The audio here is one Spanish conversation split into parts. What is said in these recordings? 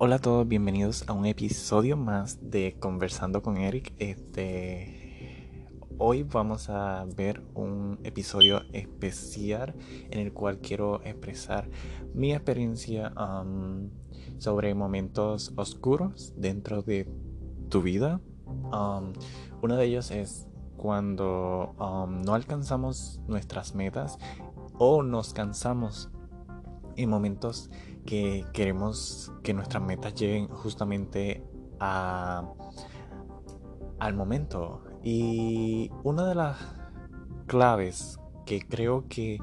Hola a todos, bienvenidos a un episodio más de Conversando con Eric. Este, hoy vamos a ver un episodio especial en el cual quiero expresar mi experiencia um, sobre momentos oscuros dentro de tu vida. Um, uno de ellos es cuando um, no alcanzamos nuestras metas o nos cansamos en momentos que queremos que nuestras metas lleguen justamente a, al momento. Y una de las claves que creo que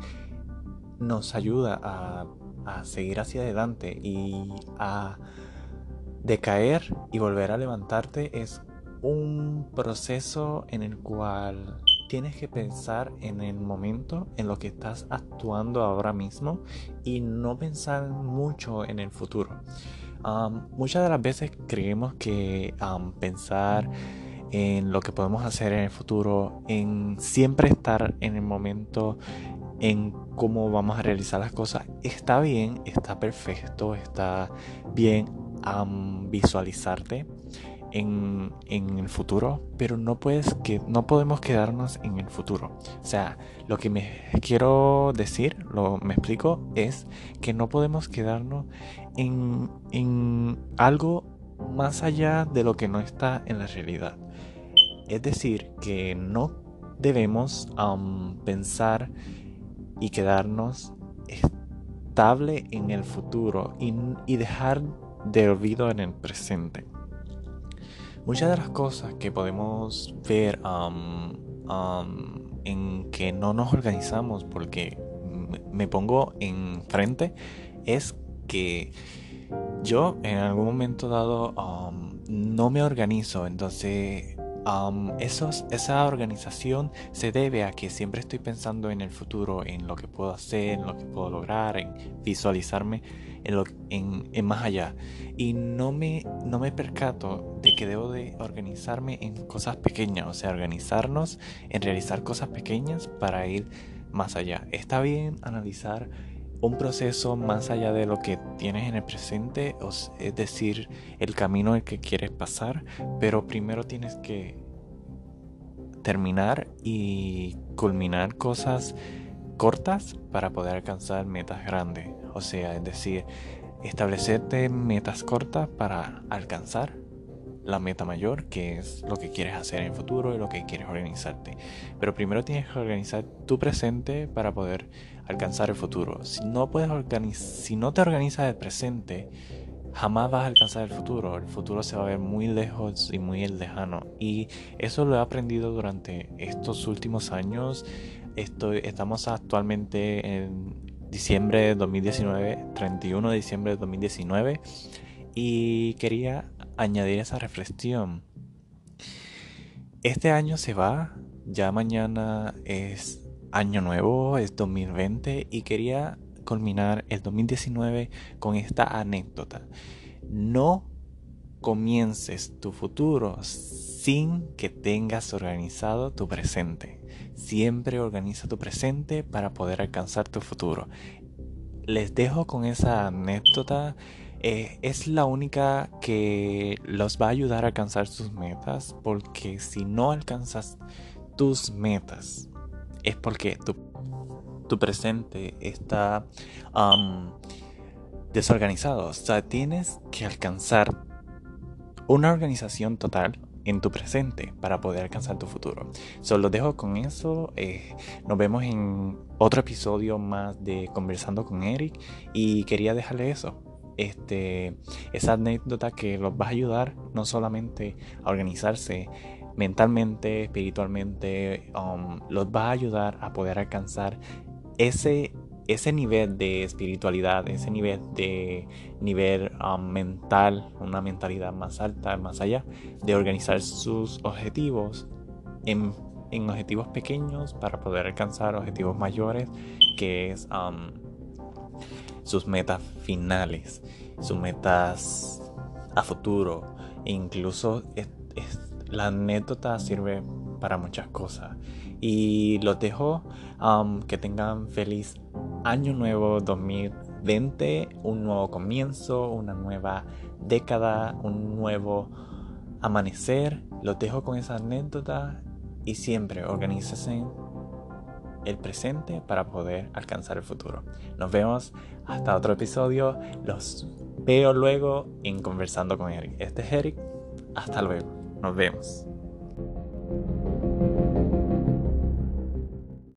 nos ayuda a, a seguir hacia adelante y a decaer y volver a levantarte es un proceso en el cual tienes que pensar en el momento en lo que estás actuando ahora mismo y no pensar mucho en el futuro. muchas de las veces creemos que pensar en lo que podemos hacer en el futuro, en siempre estar en el momento, en cómo vamos a realizar las cosas, está bien, está perfecto, está bien visualizarte en, el futuro, pero no, puedes que, no podemos quedarnos en el futuro. O sea, lo que me quiero decir, lo me explico, es que no podemos quedarnos en, en algo más allá de lo que no está en la realidad. Es decir, que no debemos pensar y quedarnos estable en el futuro y, y dejar de olvido en el presente. Muchas de las cosas que podemos ver en que no nos organizamos porque me pongo enfrente es que yo en algún momento dado no me organizo, entonces esa organización se debe a que siempre estoy pensando en el futuro, en lo que puedo hacer, en lo que puedo lograr, en visualizarme en, lo, en, más allá. Y no me, no me percato de que debo de organizarme en cosas pequeñas, o sea, organizarnos en realizar cosas pequeñas para ir más allá. Está bien analizar un proceso más allá de lo que tienes en el presente, es decir, el camino el que quieres pasar, pero primero tienes que terminar y culminar cosas cortas para poder alcanzar metas grandes. O sea, es decir, establecerte metas cortas para alcanzar la meta mayor, que es lo que quieres hacer en el futuro y lo que quieres organizarte. Pero primero tienes que organizar tu presente para poder alcanzar el futuro. Si no, puedes si no te organizas el presente, jamás vas a alcanzar el futuro. El futuro se va a ver muy lejos y muy lejano. Y eso lo he aprendido durante estos últimos años. Estoy, estamos actualmente en diciembre de 2019, 31 de diciembre de 2019. Y quería añadir esa reflexión. Este año se va, ya mañana es año nuevo, es 2020 y quería culminar el 2019 con esta anécdota. No comiences tu futuro sin que tengas organizado tu presente. Siempre organiza tu presente para poder alcanzar tu futuro. Les dejo con esa anécdota. Eh, es la única que los va a ayudar a alcanzar sus metas porque si no alcanzas tus metas es porque tu, tu presente está desorganizado. O sea, tienes que alcanzar una organización total en tu presente para poder alcanzar tu futuro. Solo dejo con eso. Eh, nos vemos en otro episodio más de Conversando con Eric. Y quería dejarle eso. Este, esa anécdota que los va a ayudar no solamente a organizarse mentalmente, espiritualmente, um, los va a ayudar a poder alcanzar ese ese nivel de espiritualidad, ese nivel de nivel um, mental, una mentalidad más alta, más allá, de organizar sus objetivos en, objetivos pequeños para poder alcanzar objetivos mayores, que es um, sus metas finales, sus metas a futuro. Incluso la anécdota sirve para muchas cosas. Y los dejo um, que tengan feliz año nuevo 2020 2020, un nuevo comienzo, una nueva década, un nuevo amanecer. Los dejo con esa anécdota y siempre organícese el presente para poder alcanzar el futuro. Nos vemos hasta otro episodio. Los veo luego en Conversando con Eric. Este es Eric. Hasta luego. Nos vemos.